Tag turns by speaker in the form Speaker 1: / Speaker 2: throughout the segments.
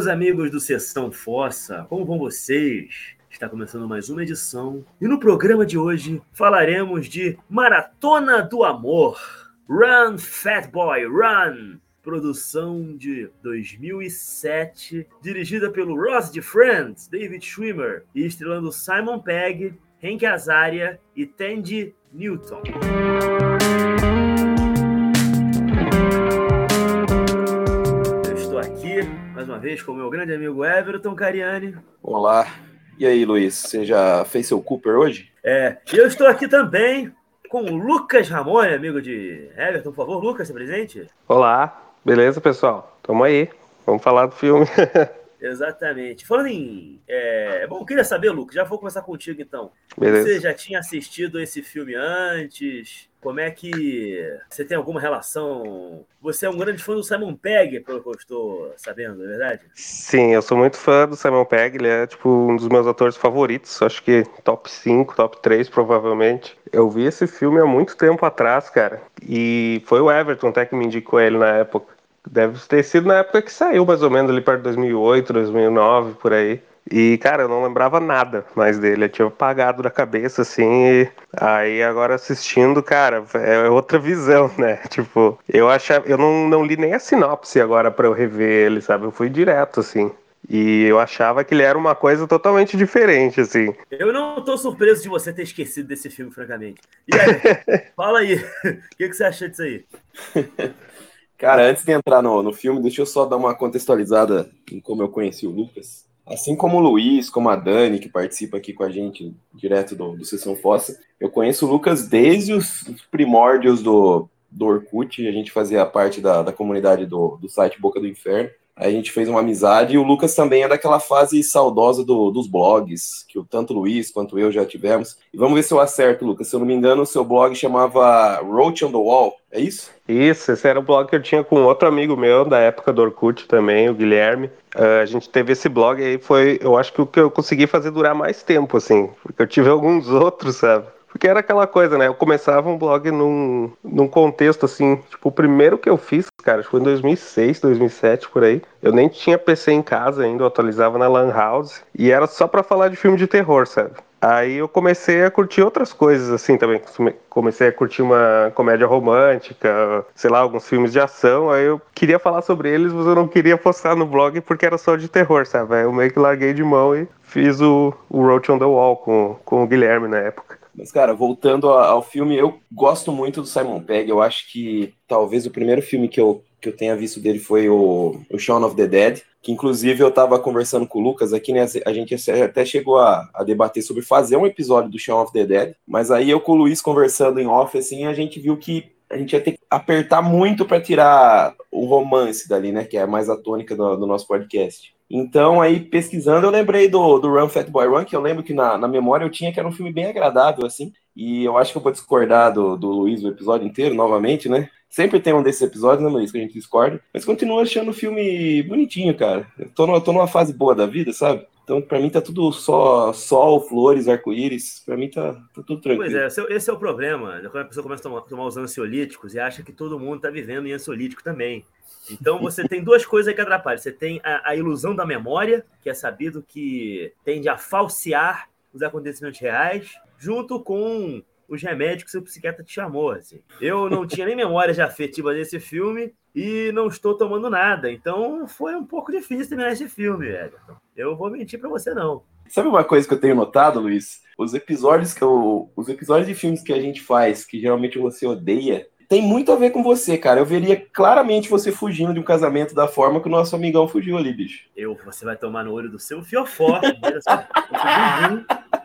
Speaker 1: meus amigos do Sessão Fossa, como vão vocês? Está começando mais uma edição e no programa de hoje falaremos de Maratona do Amor. Run, Fat Boy, Run! Produção de 2007, dirigida pelo Ross de Friends, David Schwimmer e estrelando Simon Pegg, Hank Azaria e Tandy Newton. Mais uma vez com o meu grande amigo Everton Cariani.
Speaker 2: Olá. E aí, Luiz, você já fez seu Cooper hoje?
Speaker 1: É, e eu estou aqui também com o Lucas Ramone, amigo de Everton. Por favor, Lucas, se presente.
Speaker 3: Olá, beleza, pessoal? Tamo aí. Vamos falar do filme.
Speaker 1: Exatamente. Falando em. É... Bom, eu queria saber, Lucas, já vou começar contigo então.
Speaker 3: Beleza.
Speaker 1: Você já tinha assistido esse filme antes? Como é que. Você tem alguma relação? Você é um grande fã do Simon Pegg, pelo que eu estou sabendo, é verdade?
Speaker 3: Sim, eu sou muito fã do Simon Pegg. Ele é, tipo, um dos meus atores favoritos. Acho que top 5, top 3, provavelmente. Eu vi esse filme há muito tempo atrás, cara. E foi o Everton até que me indicou ele na época. Deve ter sido na época que saiu, mais ou menos, ali perto de 2008, 2009, por aí. E, cara, eu não lembrava nada mais dele. Eu tinha apagado da cabeça, assim. E aí, agora assistindo, cara, é outra visão, né? Tipo, eu achava. Eu não, não li nem a sinopse agora pra eu rever ele, sabe? Eu fui direto, assim. E eu achava que ele era uma coisa totalmente diferente, assim.
Speaker 1: Eu não tô surpreso de você ter esquecido desse filme, francamente. E aí, fala aí, o que, que você achou disso aí?
Speaker 2: Cara, antes de entrar no, no filme, deixa eu só dar uma contextualizada em como eu conheci o Lucas. Assim como o Luiz, como a Dani, que participa aqui com a gente direto do, do Sessão Fossa, eu conheço o Lucas desde os primórdios do, do Orkut, a gente fazia parte da, da comunidade do, do site Boca do Inferno. A gente fez uma amizade e o Lucas também é daquela fase saudosa do, dos blogs, que tanto o Luiz quanto eu já tivemos. E vamos ver se eu acerto, Lucas. Se eu não me engano, o seu blog chamava Roach on the Wall, é isso?
Speaker 3: Isso, esse era o blog que eu tinha com outro amigo meu da época do Orkut também, o Guilherme. Uh, a gente teve esse blog aí, foi, eu acho que o que eu consegui fazer durar mais tempo, assim, porque eu tive alguns outros, sabe? Porque era aquela coisa, né? Eu começava um blog num, num contexto assim, tipo, o primeiro que eu fiz, cara, foi em 2006, 2007, por aí. Eu nem tinha PC em casa ainda, eu atualizava na Lan House. E era só pra falar de filme de terror, sabe? Aí eu comecei a curtir outras coisas, assim, também. Comecei a curtir uma comédia romântica, sei lá, alguns filmes de ação. Aí eu queria falar sobre eles, mas eu não queria postar no blog porque era só de terror, sabe? Aí eu meio que larguei de mão e fiz o, o Roach on the Wall com, com o Guilherme na época.
Speaker 2: Mas, cara, voltando ao filme, eu gosto muito do Simon Pegg. Eu acho que talvez o primeiro filme que eu, que eu tenha visto dele foi o, o Shaun of the Dead. Que inclusive eu tava conversando com o Lucas aqui, né? A gente até chegou a, a debater sobre fazer um episódio do Shaun of the Dead. Mas aí eu com o Luiz conversando em off, assim, a gente viu que a gente ia ter que apertar muito para tirar o romance dali, né? Que é mais a tônica do, do nosso podcast. Então, aí, pesquisando, eu lembrei do, do Run Fat Boy Run, que eu lembro que na, na memória eu tinha que era um filme bem agradável, assim. E eu acho que eu vou discordar do, do Luiz o episódio inteiro, novamente, né? Sempre tem um desses episódios, né, Luiz, que a gente discorda. Mas continuo achando o filme bonitinho, cara. Eu tô, no, tô numa fase boa da vida, sabe? Então, para mim, tá tudo só sol, flores, arco-íris. Para mim, tá, tá, tudo tranquilo.
Speaker 1: Pois é, esse, é, esse é o problema. Né? Quando a pessoa começa a tomar, tomar os ansiolíticos e acha que todo mundo tá vivendo em ansiolítico também. Então, você tem duas coisas que atrapalham. Você tem a, a ilusão da memória, que é sabido que tende a falsear os acontecimentos reais, junto com os remédios que seu psiquiatra te chamou. Assim. Eu não tinha nem memória de afetiva desse filme e não estou tomando nada. Então foi um pouco difícil terminar esse filme, Everton. Eu vou mentir para você, não.
Speaker 2: Sabe uma coisa que eu tenho notado, Luiz? Os episódios que eu. Os episódios de filmes que a gente faz, que geralmente você odeia, tem muito a ver com você, cara. Eu veria claramente você fugindo de um casamento da forma que o nosso amigão fugiu ali, bicho.
Speaker 1: Eu, você vai tomar no olho do seu fiofó.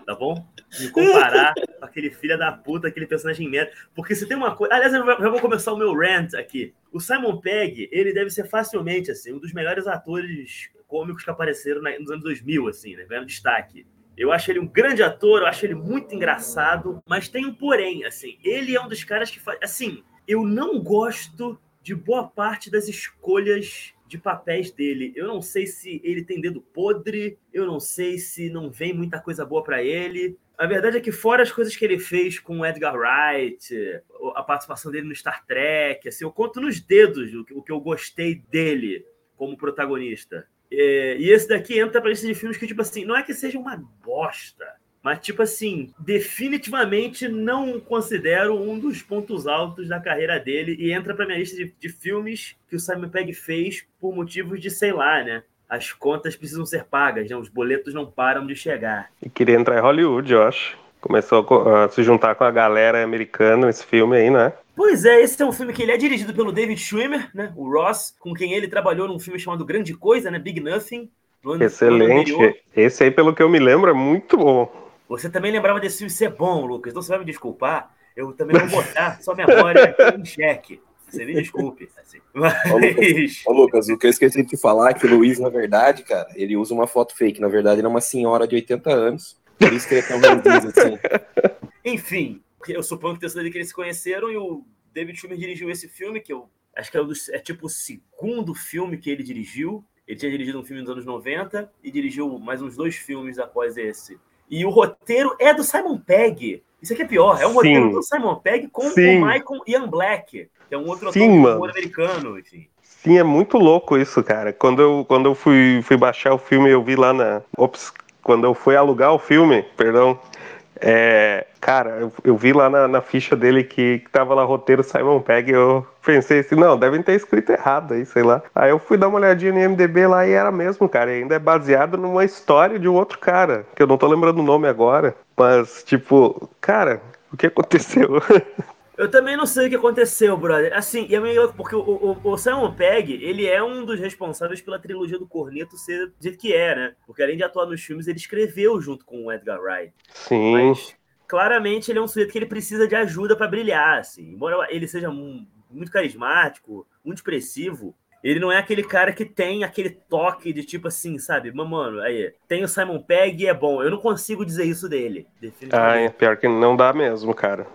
Speaker 1: tá bom? Me comparar com aquele filho da puta, aquele personagem merda. Porque se tem uma coisa. Aliás, eu já vou começar o meu rant aqui. O Simon Pegg, ele deve ser facilmente, assim, um dos melhores atores cômicos que apareceram nos anos 2000, assim, né? Ganhando destaque. Eu acho ele um grande ator, eu acho ele muito engraçado, mas tem um porém, assim, ele é um dos caras que faz, assim, eu não gosto de boa parte das escolhas de papéis dele. Eu não sei se ele tem dedo podre, eu não sei se não vem muita coisa boa para ele. A verdade é que fora as coisas que ele fez com o Edgar Wright, a participação dele no Star Trek, assim, eu conto nos dedos o que eu gostei dele como protagonista. E esse daqui entra pra lista de filmes que, tipo assim, não é que seja uma bosta, mas, tipo assim, definitivamente não considero um dos pontos altos da carreira dele e entra pra minha lista de, de filmes que o Simon Pegg fez por motivos de, sei lá, né? As contas precisam ser pagas, né? Os boletos não param de chegar.
Speaker 3: E queria entrar em Hollywood, eu acho. Começou a se juntar com a galera americana esse filme aí, né?
Speaker 1: Pois é, esse é um filme que ele é dirigido pelo David Schwimmer, né? O Ross, com quem ele trabalhou num filme chamado Grande Coisa, né? Big Nothing.
Speaker 3: Excelente. Esse aí, pelo que eu me lembro, é muito bom.
Speaker 1: Você também lembrava desse filme ser bom, Lucas. Então você vai me desculpar. Eu também vou botar sua memória em xeque. Você me desculpe. Assim. Mas...
Speaker 2: Ô, Lucas, ô, Lucas, o que eu esqueci de te falar é que o Luiz, na verdade, cara, ele usa uma foto fake. Na verdade, ele é uma senhora de 80 anos. Por isso que ele é tão ranzinho assim.
Speaker 1: Enfim, eu suponho que tenha sido que eles se conheceram e o David Schumer dirigiu esse filme, que eu acho que é, é tipo o segundo filme que ele dirigiu. Ele tinha dirigido um filme nos anos 90 e dirigiu mais uns dois filmes após esse. E o roteiro é do Simon Pegg. Isso aqui é pior, é um Sim. roteiro do Simon Pegg com Sim. o Michael Ian Black, que é um outro
Speaker 3: Sim,
Speaker 1: ator americano, enfim.
Speaker 3: Sim, é muito louco isso, cara. Quando eu, quando eu fui, fui baixar o filme, eu vi lá na. Ops, quando eu fui alugar o filme, perdão, é, cara, eu, eu, vi lá na, na, ficha dele que, que tava lá roteiro Simon Pegg. Eu pensei assim, não, devem ter escrito errado aí, sei lá. Aí eu fui dar uma olhadinha no MDB lá e era mesmo, cara. E ainda é baseado numa história de um outro cara, que eu não tô lembrando o nome agora. Mas, tipo, cara, o que aconteceu?
Speaker 1: Eu também não sei o que aconteceu, brother. Assim, e é meio louco, porque o, o, o, Simon Pegg, ele é um dos responsáveis pela trilogia do Corneto ser do jeito que é, né? Porque além de atuar nos filmes, ele escreveu junto com o Edgar Wright.
Speaker 3: Sim.
Speaker 1: Mas, claramente, ele é um sujeito que ele precisa de ajuda para brilhar, assim. Embora ele seja muito carismático, muito expressivo, ele não é aquele cara que tem aquele toque de tipo assim, sabe? Mano, aí, tem o Simon Pegg e é bom. Eu não consigo dizer isso dele.
Speaker 3: Ah, é pior que não dá mesmo, cara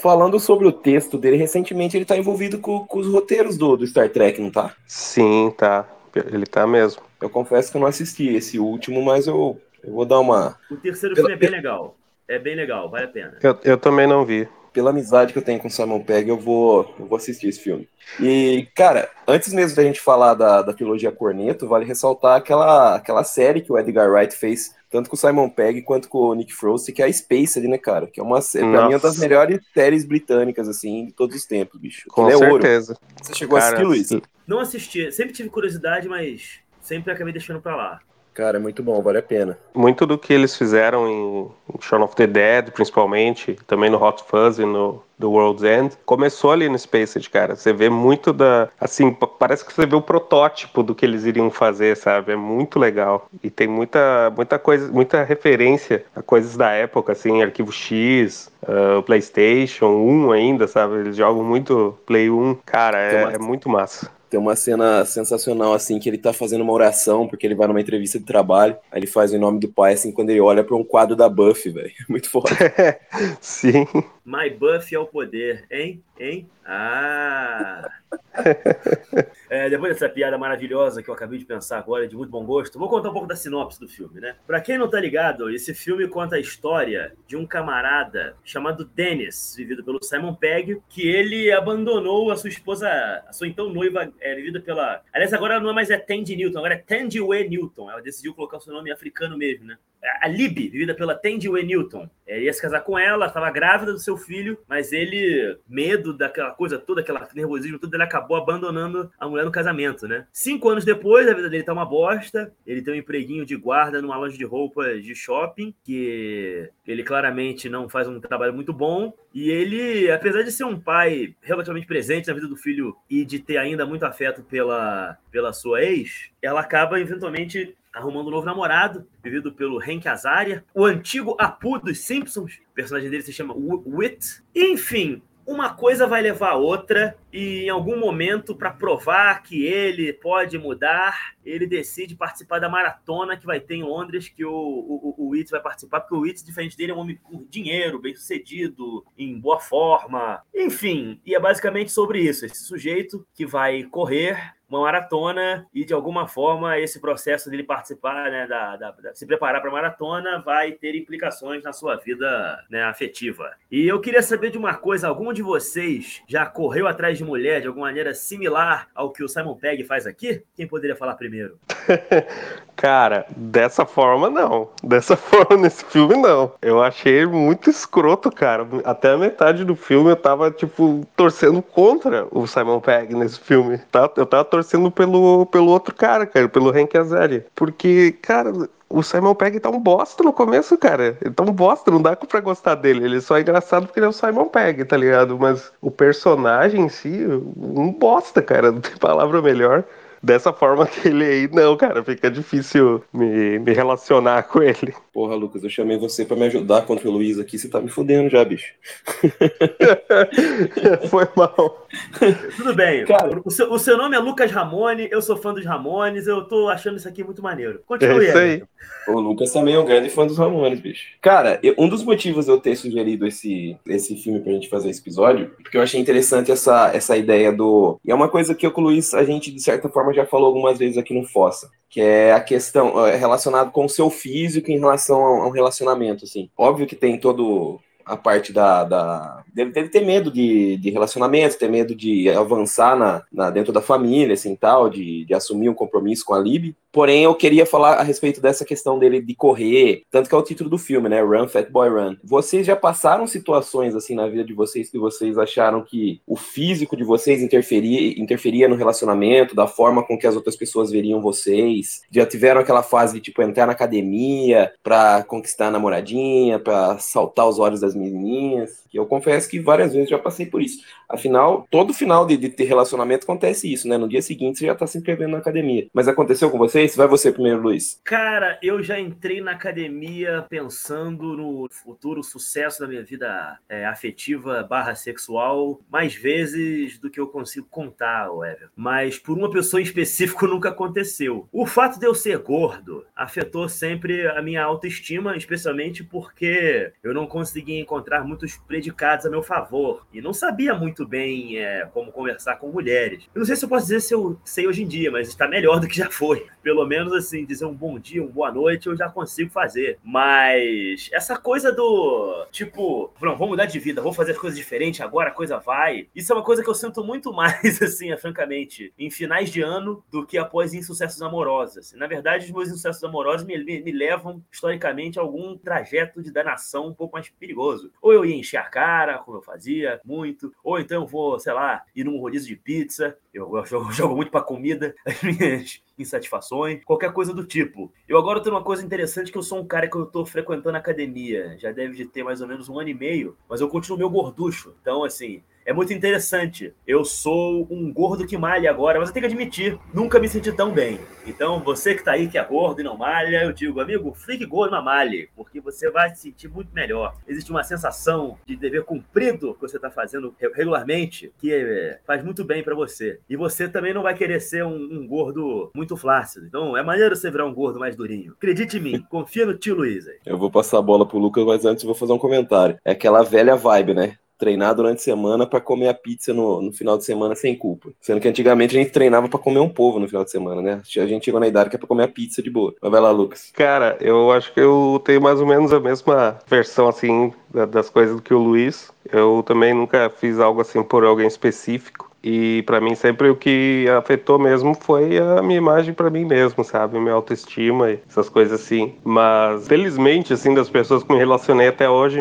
Speaker 2: falando sobre o texto dele, recentemente ele tá envolvido com, com os roteiros do, do Star Trek, não tá?
Speaker 3: Sim, tá. Ele tá mesmo.
Speaker 2: Eu confesso que eu não assisti esse último, mas eu, eu vou dar uma.
Speaker 1: O terceiro filme é bem legal. É bem legal, vale a pena.
Speaker 3: Eu, eu também não vi
Speaker 2: pela amizade que eu tenho com o Simon Pegg, eu vou, eu vou assistir esse filme. E, cara, antes mesmo da gente falar da, da trilogia Corneto, vale ressaltar aquela, aquela série que o Edgar Wright fez, tanto com o Simon Pegg quanto com o Nick Frost, que é a Space ali, né, cara? Que é uma, pra mim, uma das melhores séries britânicas, assim, de todos os tempos, bicho.
Speaker 3: Com
Speaker 2: é
Speaker 3: certeza.
Speaker 2: Ouro. Você chegou cara, a assistir, Luiz?
Speaker 1: Não assisti. Sempre tive curiosidade, mas sempre acabei deixando pra lá.
Speaker 2: Cara, é muito bom, vale a pena.
Speaker 3: Muito do que eles fizeram em Shaun of the Dead, principalmente, também no Hot Fuzz e no The World's End, começou ali no Spaced, cara. Você vê muito da. Assim, parece que você vê o protótipo do que eles iriam fazer, sabe? É muito legal. E tem muita, muita coisa, muita referência a coisas da época, assim, Arquivo X, uh, PlayStation 1 ainda, sabe? Eles jogam muito Play 1. Cara, é, é muito massa.
Speaker 2: Tem uma cena sensacional, assim, que ele tá fazendo uma oração, porque ele vai numa entrevista de trabalho, aí ele faz o nome do pai, assim, quando ele olha para um quadro da Buffy, velho. Muito foda.
Speaker 3: Sim.
Speaker 1: My Buffy ao poder, hein? Hein? Ah! é, depois dessa piada maravilhosa que eu acabei de pensar agora, de muito bom gosto, vou contar um pouco da sinopse do filme, né? Pra quem não tá ligado, esse filme conta a história de um camarada chamado Dennis, vivido pelo Simon Pegg, que ele abandonou a sua esposa, a sua então noiva, é, vivida pela. Aliás, agora não é mais é Tandy Newton, agora é Tandy Way Newton. Ela decidiu colocar o seu nome africano mesmo, né? A Libby, vivida pela Tandy Newton. É, ia se casar com ela, estava grávida do seu filho, mas ele, medo daquela coisa toda, aquele nervosismo, tudo, ele acabou abandonando a mulher no casamento, né? Cinco anos depois, a vida dele tá uma bosta. Ele tem um empreguinho de guarda numa loja de roupas de shopping, que ele claramente não faz um trabalho muito bom. E ele, apesar de ser um pai relativamente presente na vida do filho e de ter ainda muito afeto pela, pela sua ex, ela acaba eventualmente arrumando um novo namorado, vivido pelo Hank Azaria, o antigo Apu dos Simpsons, o personagem dele se chama Wit. Enfim, uma coisa vai levar a outra e em algum momento para provar que ele pode mudar, ele decide participar da maratona que vai ter em Londres que o, o, o vai participar, porque o Witz, diferente dele, é um homem com dinheiro, bem sucedido, em boa forma, enfim, e é basicamente sobre isso, esse sujeito que vai correr uma maratona e, de alguma forma, esse processo dele participar, né, da, da, da se preparar para maratona vai ter implicações na sua vida né, afetiva. E eu queria saber de uma coisa: algum de vocês já correu atrás de mulher de alguma maneira similar ao que o Simon Pegg faz aqui? Quem poderia falar primeiro?
Speaker 3: Cara, dessa forma não. Dessa forma nesse filme não. Eu achei muito escroto, cara. Até a metade do filme eu tava, tipo, torcendo contra o Simon Pegg nesse filme. Tá? Eu tava torcendo pelo, pelo outro cara, cara, pelo Hank Azaria. Porque, cara, o Simon Pegg tá um bosta no começo, cara. Ele tá um bosta, não dá pra gostar dele. Ele só é engraçado porque ele é o Simon Pegg, tá ligado? Mas o personagem em si, um bosta, cara. Não tem palavra melhor dessa forma que ele aí, não, cara, fica difícil me, me relacionar com ele.
Speaker 2: Porra, Lucas, eu chamei você para me ajudar contra o Luiz aqui, você tá me fudendo já, bicho.
Speaker 3: Foi mal.
Speaker 1: Tudo bem. Cara, o seu, o, seu, nome é Lucas Ramone, eu sou fã dos Ramones, eu tô achando isso aqui muito maneiro. Continue
Speaker 3: é isso aí.
Speaker 2: O Lucas também é um grande fã dos Ramones, bicho. Cara, eu, um dos motivos de eu ter sugerido esse, esse filme pra gente fazer esse episódio, porque eu achei interessante essa, essa ideia do. E é uma coisa que eu com o Luiz, a gente, de certa forma, já falou algumas vezes aqui no Fossa, que é a questão é, relacionada com o seu físico em relação a um relacionamento, assim. Óbvio que tem todo a parte da. da dele, ter medo de, de relacionamento, ter medo de avançar na, na, dentro da família, assim, tal, de, de assumir um compromisso com a Lib. Porém, eu queria falar a respeito dessa questão dele de correr, tanto que é o título do filme, né? Run, Fat Boy Run. Vocês já passaram situações assim na vida de vocês que vocês acharam que o físico de vocês interferia, interferia no relacionamento, da forma com que as outras pessoas veriam vocês? Já tiveram aquela fase de tipo entrar na academia pra conquistar a namoradinha, pra saltar os olhos das menininhas? Que eu confesso que várias vezes já passei por isso. Afinal, todo final de, de ter relacionamento acontece isso, né? No dia seguinte você já tá se inscrevendo na academia. Mas aconteceu com vocês? Vai você primeiro, Luiz.
Speaker 1: Cara, eu já entrei na academia pensando no futuro sucesso da minha vida é, afetiva barra sexual mais vezes do que eu consigo contar, Ever. Mas por uma pessoa em específico nunca aconteceu. O fato de eu ser gordo afetou sempre a minha autoestima, especialmente porque eu não conseguia encontrar muitos predicados a meu favor. E não sabia muito bem é, como conversar com mulheres. Eu não sei se eu posso dizer se eu sei hoje em dia, mas está melhor do que já foi. Pelo menos assim, dizer um bom dia, uma boa noite, eu já consigo fazer. Mas essa coisa do tipo, não, vou mudar de vida, vou fazer as coisas diferentes, agora a coisa vai. Isso é uma coisa que eu sinto muito mais, assim, francamente, em finais de ano do que após insucessos amorosos. Na verdade, os meus insucessos amorosos me, me, me levam, historicamente, a algum trajeto de danação um pouco mais perigoso. Ou eu ia encher a cara, como eu fazia, muito. Ou então eu vou, sei lá, ir num rodízio de pizza. Eu, eu jogo, jogo muito para comida, as minhas insatisfações, qualquer coisa do tipo. Eu agora tenho uma coisa interessante que eu sou um cara que eu tô frequentando academia. Já deve de ter mais ou menos um ano e meio, mas eu continuo meu gorducho. Então, assim, é muito interessante. Eu sou um gordo que malha agora, mas eu tenho que admitir, nunca me senti tão bem. Então, você que tá aí que é gordo e não malha, eu digo, amigo, fique gordo na malhe, porque você vai se sentir muito melhor. Existe uma sensação de dever cumprido que você tá fazendo regularmente, que faz muito bem para você. E você também não vai querer ser um, um, gordo muito flácido. Então, é maneiro você virar um gordo mais durinho. Acredite em mim, confia no tio Luiz aí.
Speaker 2: Eu vou passar a bola pro Lucas, mas antes eu vou fazer um comentário. É aquela velha vibe, né? Treinar durante a semana para comer a pizza no, no final de semana sem culpa. Sendo que antigamente a gente treinava para comer um povo no final de semana, né? A gente chegou na idade que é para comer a pizza de boa. Mas vai lá, Lucas.
Speaker 3: Cara, eu acho que eu tenho mais ou menos a mesma versão, assim, das coisas do que o Luiz. Eu também nunca fiz algo assim por alguém específico. E para mim sempre o que afetou mesmo foi a minha imagem para mim mesmo, sabe? Minha autoestima e essas coisas assim. Mas felizmente assim das pessoas que me relacionei até hoje,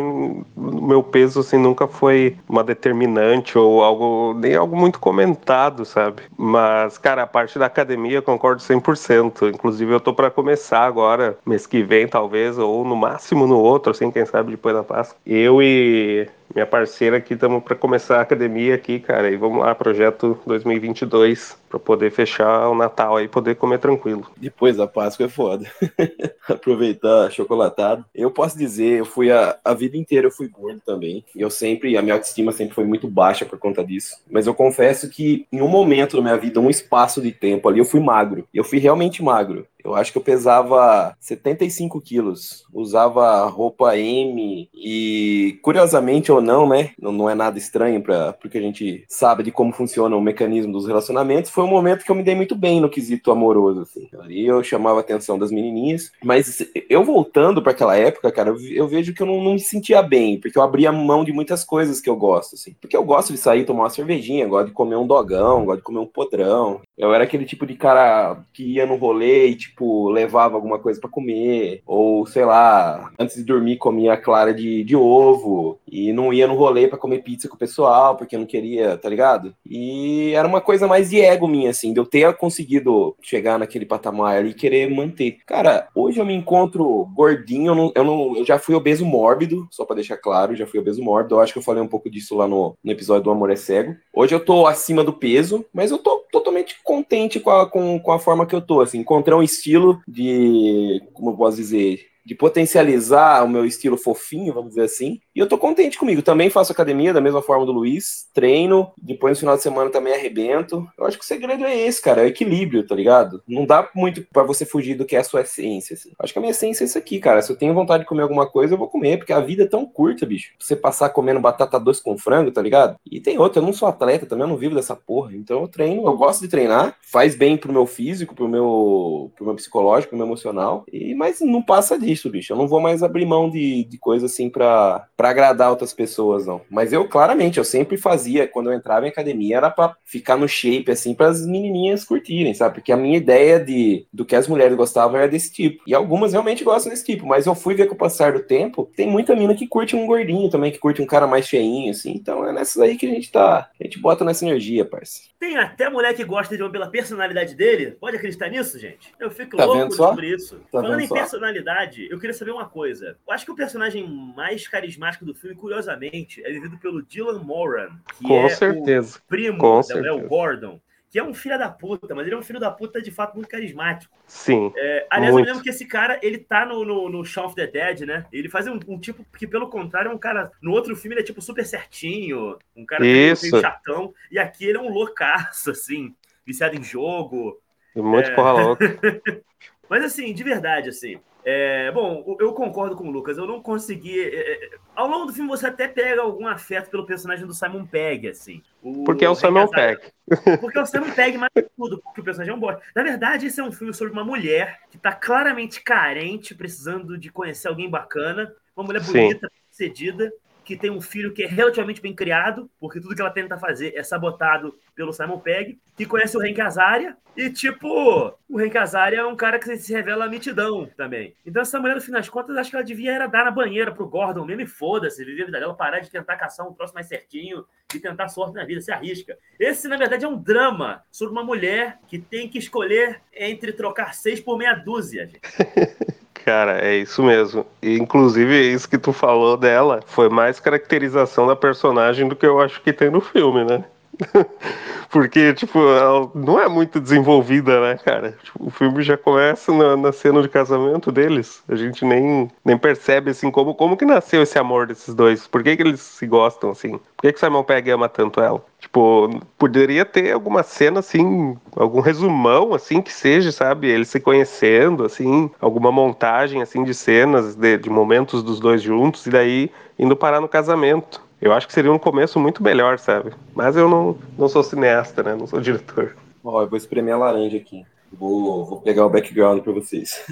Speaker 3: meu peso assim nunca foi uma determinante ou algo nem algo muito comentado, sabe? Mas cara, a parte da academia eu concordo 100%. Inclusive eu tô para começar agora, mês que vem talvez ou no máximo no outro, assim, quem sabe depois da Páscoa. Eu e minha parceira aqui, estamos para começar a academia aqui, cara, e vamos lá, projeto 2022 para poder fechar o Natal aí poder comer tranquilo.
Speaker 2: Depois da Páscoa é foda. Aproveitar chocolatado. Eu posso dizer, eu fui a, a vida inteira eu fui gordo também. E eu sempre, a minha autoestima sempre foi muito baixa por conta disso. Mas eu confesso que em um momento da minha vida, um espaço de tempo ali, eu fui magro. Eu fui realmente magro. Eu acho que eu pesava 75 quilos, usava roupa M e, curiosamente ou não, né? Não, não é nada estranho para porque a gente sabe de como funciona o mecanismo dos relacionamentos foi um momento que eu me dei muito bem no quesito amoroso, assim. Ali eu chamava a atenção das menininhas. Mas eu voltando para aquela época, cara, eu vejo que eu não, não, me sentia bem, porque eu abria mão de muitas coisas que eu gosto, assim. Porque eu gosto de sair tomar uma cervejinha, gosto de comer um dogão, gosto de comer um podrão. Eu era aquele tipo de cara que ia no rolê e, tipo, levava alguma coisa para comer. Ou, sei lá, antes de dormir comia clara de, de ovo. E não ia no rolê para comer pizza com o pessoal, porque não queria, tá ligado? E era uma coisa mais de ego minha, assim, de eu ter conseguido chegar naquele patamar ali e querer manter. Cara, hoje eu me encontro gordinho, eu, não, eu, não, eu já fui obeso mórbido, só para deixar claro, já fui obeso mórbido. Eu acho que eu falei um pouco disso lá no, no episódio do Amor é Cego. Hoje eu tô acima do peso, mas eu tô totalmente contente com a, com, com a forma que eu tô, assim, encontrei um estilo de, como eu posso dizer, de potencializar o meu estilo fofinho, vamos dizer assim. E eu tô contente comigo. Também faço academia da mesma forma do Luiz, treino, depois no final de semana também arrebento. Eu acho que o segredo é esse, cara, é o equilíbrio, tá ligado? Não dá muito para você fugir do que é a sua essência. Assim. Acho que a minha essência é isso aqui, cara. Se eu tenho vontade de comer alguma coisa, eu vou comer, porque a vida é tão curta, bicho. Você passar comendo batata doce com frango, tá ligado? E tem outra, eu não sou atleta também, eu não vivo dessa porra. Então eu treino, eu gosto de treinar, faz bem pro meu físico, pro meu, pro meu psicológico, pro meu emocional. E mas não passa disso isso, bicho. Eu não vou mais abrir mão de, de coisa assim pra, pra agradar outras pessoas, não. Mas eu, claramente, eu sempre fazia, quando eu entrava em academia, era pra ficar no shape, assim, as menininhas curtirem, sabe? Porque a minha ideia de, do que as mulheres gostavam era desse tipo. E algumas realmente gostam desse tipo, mas eu fui ver com o passar do tempo, tem muita mina que curte um gordinho também, que curte um cara mais cheinho, assim. Então é nessas aí que a gente tá, a gente bota nessa energia, parça.
Speaker 1: Tem até mulher que gosta de homem pela personalidade dele. Pode acreditar nisso, gente? Eu fico tá louco sobre isso. Tá Falando em só? personalidade, eu queria saber uma coisa. Eu acho que o personagem mais carismático do filme, curiosamente, é vivido pelo Dylan Moran, que
Speaker 3: Com
Speaker 1: é
Speaker 3: certeza.
Speaker 1: o primo
Speaker 3: Com
Speaker 1: da Mel Gordon que é um filho da puta, mas ele é um filho da puta de fato muito carismático.
Speaker 3: Sim.
Speaker 1: É, aliás, muito. eu lembro que esse cara, ele tá no, no, no Shaun of the Dead, né? Ele faz um, um, tipo que, pelo contrário, é um cara. No outro filme, ele é tipo super certinho, um cara meio chatão. E aqui ele é um loucaço, assim, viciado em jogo.
Speaker 3: Muito é... porra louca.
Speaker 1: mas assim, de verdade, assim. É, bom, eu concordo com o Lucas. Eu não consegui. É, é, ao longo do filme, você até pega algum afeto pelo personagem do Simon Pegg, assim.
Speaker 3: O, porque é o Simon Pegg.
Speaker 1: Porque é o Simon Pegg mais tudo, porque o personagem é um bosta. Na verdade, esse é um filme sobre uma mulher que tá claramente carente, precisando de conhecer alguém bacana, uma mulher bonita, cedida, que tem um filho que é relativamente bem criado, porque tudo que ela tenta fazer é sabotado pelo Simon Pegg, que conhece o Hank Azaria, e tipo, o Hank Azaria é um cara que se revela mitidão também. Então essa mulher, no fim das contas, acho que ela devia era dar na banheira pro Gordon mesmo e foda-se, viver a vida dela, parar de tentar caçar um troço mais certinho e tentar sorte na vida, se arrisca. Esse, na verdade, é um drama sobre uma mulher que tem que escolher entre trocar seis por meia dúzia, gente.
Speaker 3: Cara, é isso mesmo. E, inclusive, isso que tu falou dela foi mais caracterização da personagem do que eu acho que tem no filme, né? Porque, tipo, ela não é muito desenvolvida, né, cara? Tipo, o filme já começa na, na, cena de casamento deles. A gente nem, nem percebe, assim, como, como que nasceu esse amor desses dois. Por que, que eles se gostam, assim? Por que, que Simon Pegg ama tanto ela? Tipo, poderia ter alguma cena, assim, algum resumão, assim, que seja, sabe? Eles se conhecendo, assim, alguma montagem, assim, de cenas, de, de momentos dos dois juntos, e daí indo parar no casamento. Eu acho que seria um começo muito melhor, sabe? Mas eu não, não sou cineasta, né? Não sou diretor.
Speaker 2: Ó, eu vou espremer a laranja aqui. Vou, vou pegar o background para vocês.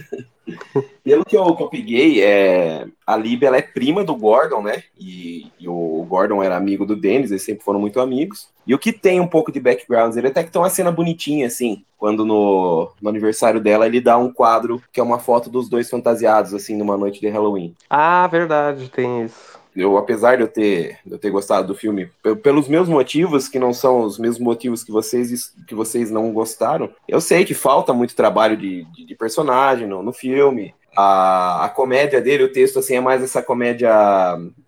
Speaker 2: Pelo que eu, que eu peguei, é, a Lib ela é prima do Gordon, né? E, e, o Gordon era amigo do Dennis, eles sempre foram muito amigos. E o que tem um pouco de background, ele até que tem uma cena bonitinha, assim, quando no, no aniversário dela ele dá um quadro que é uma foto dos dois fantasiados, assim, numa noite de Halloween.
Speaker 3: Ah, verdade, tem isso
Speaker 2: eu, apesar de eu ter, de eu ter gostado do filme, pelos meus motivos, que não são os mesmos motivos que vocês, que vocês não gostaram, eu sei que falta muito trabalho de, de, de personagem no, no filme. A, a, comédia dele, o texto, assim, é mais essa comédia,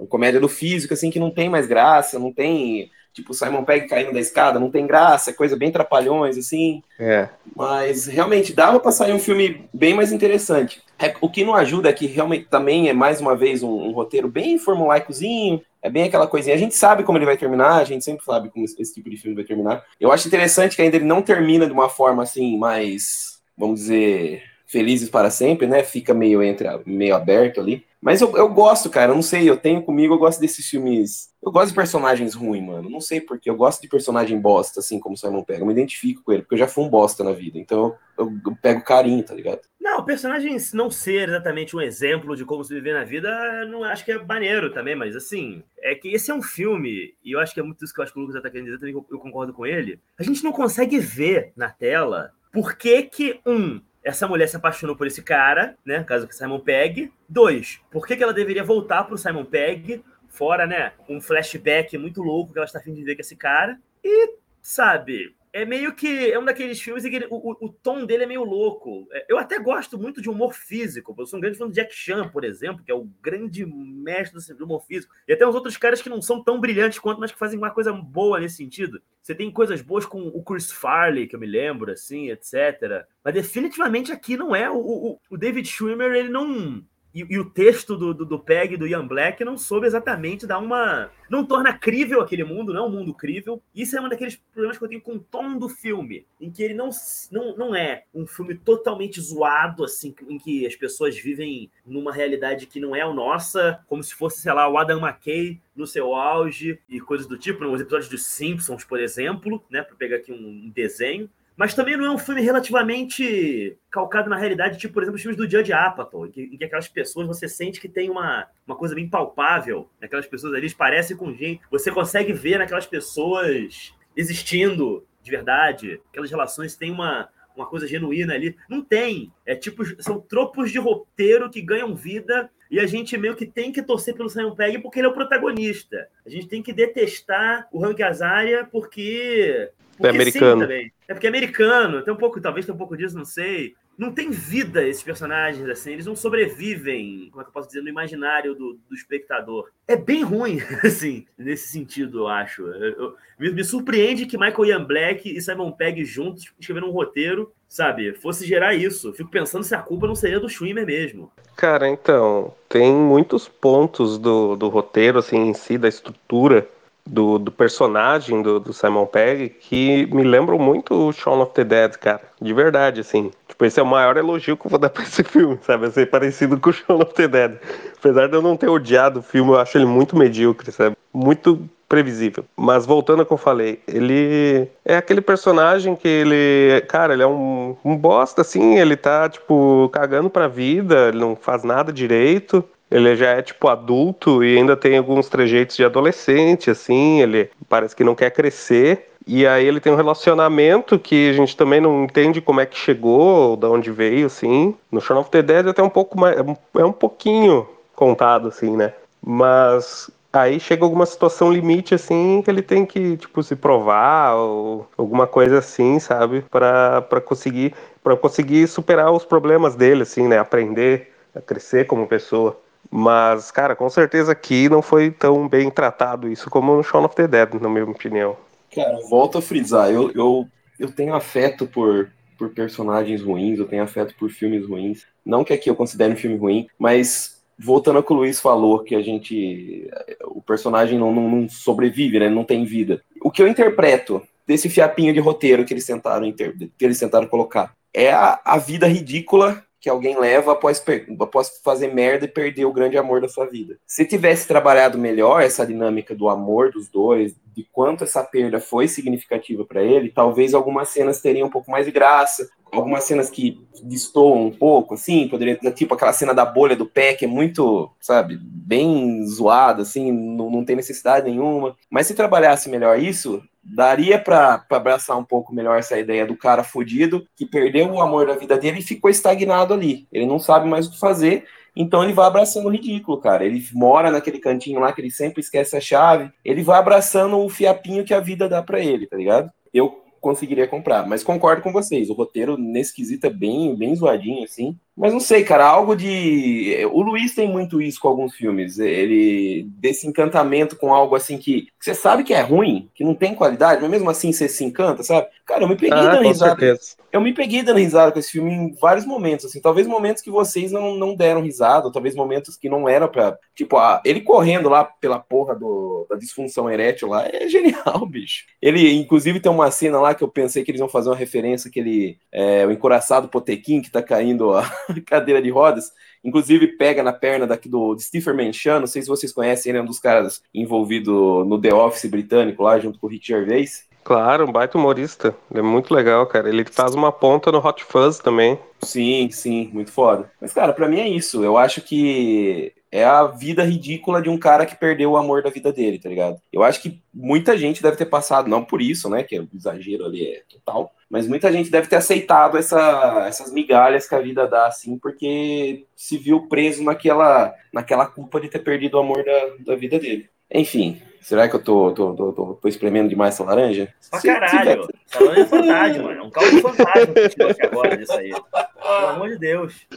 Speaker 2: comédia do físico, assim, que não tem mais graça, não tem tipo Simon Pegg caindo da escada, não tem graça, é coisa bem trapalhões, assim.
Speaker 3: É.
Speaker 2: Mas realmente dava para sair um filme bem mais interessante. É, o que não ajuda é que realmente também é mais uma vez um, um roteiro bem formulaicozinho, é bem aquela coisinha. A gente sabe como ele vai terminar, a gente sempre sabe como esse, esse tipo de filme vai terminar. Eu acho interessante que ainda ele não termina de uma forma assim mais, vamos dizer, felizes para sempre, né? Fica meio entre meio aberto ali. Mas eu, eu gosto, cara, eu não sei, eu tenho comigo, eu gosto desses filmes. Eu gosto de personagens ruins, mano. Não sei porque, eu gosto de personagem bosta, assim como o Simon pega. Eu me identifico com ele, porque eu já fui um bosta na vida. Então eu, eu, eu pego carinho, tá ligado?
Speaker 1: Não, o personagem não ser exatamente um exemplo de como se viver na vida, não acho que é maneiro também, mas assim, é que esse é um filme, e eu acho que é muito isso que eu acho que o Lucas tá querendo dizer, também eu concordo com ele. A gente não consegue ver na tela por que que, um, essa mulher se apaixonou por esse cara, né? Caso que Simon Pegg. Dois, por que, que ela deveria voltar pro Simon Pegg? Fora, né? Um flashback muito louco que ela está afim de ver com esse cara. E, sabe, é meio que. É um daqueles filmes em que ele, o, o, tom dele é meio louco. É, eu até gosto muito de humor físico. Eu sou um grande fã do Jack Chan, por exemplo, que é o grande mestre do humor físico. E até uns outros caras que não são tão brilhantes quanto, mas que fazem uma coisa boa nesse sentido. Você tem coisas boas com o Chris Farley, que eu me lembro, assim, etc. Mas definitivamente aqui não é. O, o, o David Schwimmer, ele não e, e, o texto do, do, do Peg do Ian Black não soube exatamente dar uma. Não torna crível aquele mundo, não é um mundo crível. Isso é um daqueles problemas que eu tenho com o tom do filme, em que ele não, não, não é um filme totalmente zoado, assim, em que as pessoas vivem numa realidade que não é a nossa, como se fosse, sei lá, o Adam McKay no seu auge e coisas do tipo, nos episódios dos Simpsons, por exemplo, né, para pegar aqui um desenho. Mas também não é um filme relativamente calcado na realidade, tipo, por exemplo, os filmes do Judge Apatow, em que, em que aquelas pessoas você sente que tem uma, uma coisa bem palpável. Aquelas pessoas ali parecem com gente. Você consegue ver naquelas pessoas existindo de verdade. Aquelas relações têm uma, uma coisa genuína ali. Não tem. É tipo, são tropos de roteiro que ganham vida e a gente meio que tem que torcer pelo Simon Pegg porque ele é o protagonista. A gente tem que detestar o Hank Azaria porque
Speaker 3: é americano. também.
Speaker 1: É porque é americano, tem um pouco, talvez tenha um pouco disso, não sei. Não tem vida esses personagens, assim, eles não sobrevivem, como é que eu posso dizer, no imaginário do, do espectador. É bem ruim, assim, nesse sentido, eu acho. Eu, eu, me, me, surpreende que Michael Ian Black e Simon Pegg juntos escreveram um roteiro, sabe, fosse gerar isso. Fico pensando se a culpa não seria do Schwimmer mesmo.
Speaker 3: Cara, então, tem muitos pontos do, do roteiro, assim, em si, da estrutura, do, do personagem do, do, Simon Pegg que me lembram muito o Shaun of the Dead, cara. De verdade, assim. Tipo, esse é o maior elogio que eu vou dar pra esse filme, sabe? Ser parecido com o Shaun of the Dead. Apesar de eu não ter odiado o filme, eu acho ele muito medíocre, sabe? Muito previsível. Mas voltando ao que eu falei, ele é aquele personagem que ele, cara, ele é um, um bosta, assim, ele tá, tipo, cagando pra vida, ele não faz nada direito, ele já é tipo adulto e ainda tem alguns trejeitos de adolescente, assim. Ele parece que não quer crescer. E aí ele tem um relacionamento que a gente também não entende como é que chegou, ou de onde veio, assim. No Shaun of the Dead é até um pouco mais. É um pouquinho contado, assim, né? Mas aí chega alguma situação limite, assim, que ele tem que, tipo, se provar, ou alguma coisa assim, sabe? para conseguir, para conseguir superar os problemas dele, assim, né? Aprender a crescer como pessoa. Mas, cara, com certeza aqui não foi tão bem tratado isso como no Shaun of the Dead, na minha opinião.
Speaker 2: Cara, volto a frisar, eu, eu, eu tenho afeto por, por personagens ruins, eu tenho afeto por filmes ruins. Não que aqui eu considere um filme ruim, mas voltando ao que o Luiz falou, que a gente. O personagem não, não, não sobrevive, né? Não tem vida. O que eu interpreto desse fiapinho de roteiro que eles tentaram, que eles tentaram colocar é a, a vida ridícula que alguém leva após, após fazer merda e perder o grande amor da sua vida. Se tivesse trabalhado melhor essa dinâmica do amor dos dois, de quanto essa perda foi significativa para ele, talvez algumas cenas teriam um pouco mais de graça, algumas cenas que destoam um pouco, assim, poderia tipo aquela cena da bolha do pé, que é muito, sabe, bem zoada, assim, não, não tem necessidade nenhuma. Mas se trabalhasse melhor isso, daria para abraçar um pouco melhor essa ideia do cara fudido que perdeu o amor da vida dele e ficou estagnado ali. Ele não sabe mais o que fazer, então ele vai abraçando o ridículo, cara. Ele mora naquele cantinho lá que ele sempre esquece a chave. Ele vai abraçando o fiapinho que a vida dá para ele, tá ligado? Eu conseguiria comprar. Mas concordo com vocês, o roteiro nesse quesito é bem, bem zoadinho, assim. Mas não sei, cara, algo de. O Luiz tem muito isso com alguns filmes. Ele. desse encantamento com algo assim que, você sabe que é ruim, que não tem qualidade, mas mesmo assim você se encanta, sabe? Cara, eu me peguei ah, dando risada. Certeza. Eu me peguei dando risada com esse filme em vários momentos, assim. Talvez momentos que vocês não, não deram risada, ou talvez momentos que não eram pra. Tipo, a, ele correndo lá pela porra do, da disfunção erétil lá é genial, bicho. Ele, inclusive, tem uma cena lá que eu pensei que eles iam fazer uma referência, aquele. É, o encoraçado Potequim que tá caindo, ó cadeira de rodas. Inclusive pega na perna daqui do Stephen Chan, não sei se vocês conhecem, ele é um dos caras envolvido no The Office britânico lá, junto com o Rick Gervais.
Speaker 3: Claro, um baita humorista. Ele é muito legal, cara. Ele faz uma ponta no Hot Fuzz também.
Speaker 2: Sim, sim, muito foda. Mas, cara, para mim é isso. Eu acho que é a vida ridícula de um cara que perdeu o amor da vida dele, tá ligado? Eu acho que muita gente deve ter passado, não por isso, né, que o exagero ali é total, mas muita gente deve ter aceitado essa, essas migalhas que a vida dá, assim, porque se viu preso naquela, naquela culpa de ter perdido o amor da, da vida dele. Enfim, será que eu tô, tô, tô, tô, tô espremendo demais essa laranja?
Speaker 1: Pra caralho. Essa laranja é fantasma. É um caldo fantasma que tirou aqui agora disso aí. Pelo amor de Deus.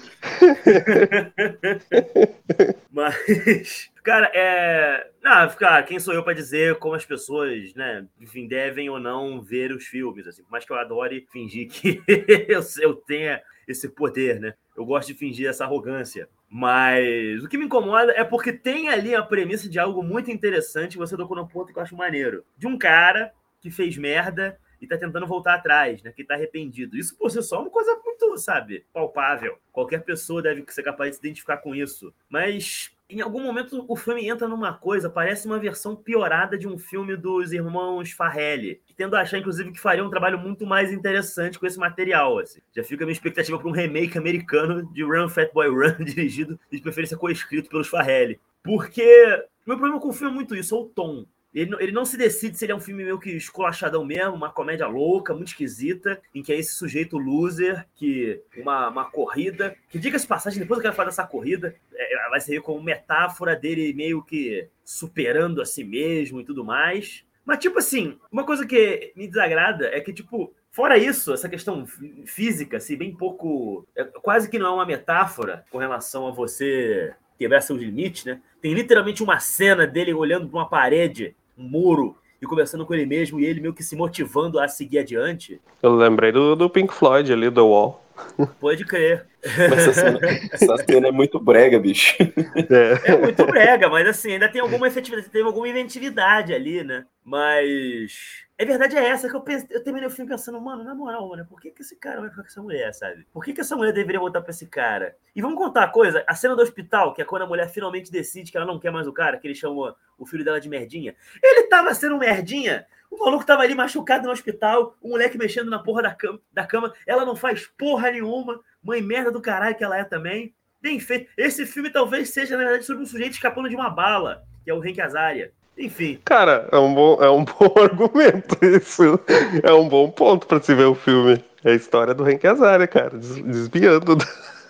Speaker 1: Mas, cara, é. Não, cara, quem sou eu para dizer como as pessoas, né, enfim, devem ou não ver os filmes, assim, por mais que eu adore fingir que eu, eu tenha esse poder, né? Eu gosto de fingir essa arrogância. Mas o que me incomoda é porque tem ali a premissa de algo muito interessante, você tocou no ponto que eu acho maneiro. De um cara que fez merda e tá tentando voltar atrás, né? Que tá arrependido. Isso por si só é uma coisa muito, sabe, palpável. Qualquer pessoa deve ser capaz de se identificar com isso. Mas em algum momento o filme entra numa coisa, parece uma versão piorada de um filme dos irmãos Farrelly, tendo a achar, inclusive, que faria um trabalho muito mais interessante com esse material. Assim. Já fica a minha expectativa para um remake americano de Run Fat Boy Run, dirigido e de preferência coescrito pelos Farrelly. Porque meu problema com o filme é muito isso, é o tom. Ele, ele não se decide se ele é um filme meio que esculachadão mesmo, uma comédia louca, muito esquisita, em que é esse sujeito loser, que uma, uma corrida, que diga-se passagem, depois eu quero falar dessa corrida, é, vai ser como metáfora dele meio que superando a si mesmo e tudo mais. Mas, tipo assim, uma coisa que me desagrada é que, tipo, Fora isso, essa questão física, assim, bem pouco. É, quase que não é uma metáfora com relação a você quebrar seus limites, né? Tem literalmente uma cena dele olhando para uma parede um muro e conversando com ele mesmo e ele meio que se motivando a seguir adiante.
Speaker 3: Eu lembrei do, do Pink Floyd ali, do Wall.
Speaker 1: Pode crer.
Speaker 2: Essa cena, essa cena, é muito brega, bicho.
Speaker 1: É. é. muito brega, mas assim, ainda tem alguma efetividade, tem alguma inventividade ali, né? Mas a verdade é essa que eu, pense, eu terminei o filme pensando, mano, na moral, mano, por que, que esse cara vai ficar com essa mulher, sabe? Por que, que essa mulher deveria voltar pra esse cara? E vamos contar a coisa, a cena do hospital, que é quando a mulher finalmente decide que ela não quer mais o cara, que ele chamou o filho dela de merdinha. Ele tava sendo merdinha. O maluco tava ali machucado no hospital, o moleque mexendo na porra da cama, da cama. Ela não faz porra nenhuma. Mãe merda do caralho que ela é também. Bem feito. Esse filme talvez seja, na verdade, sobre um sujeito escapando de uma bala, que é o Hank Azaria. Enfim.
Speaker 3: Cara, é um bom, é um bom argumento isso. É um bom ponto para se ver o filme. É a história do Hank Azaria, cara, desviando.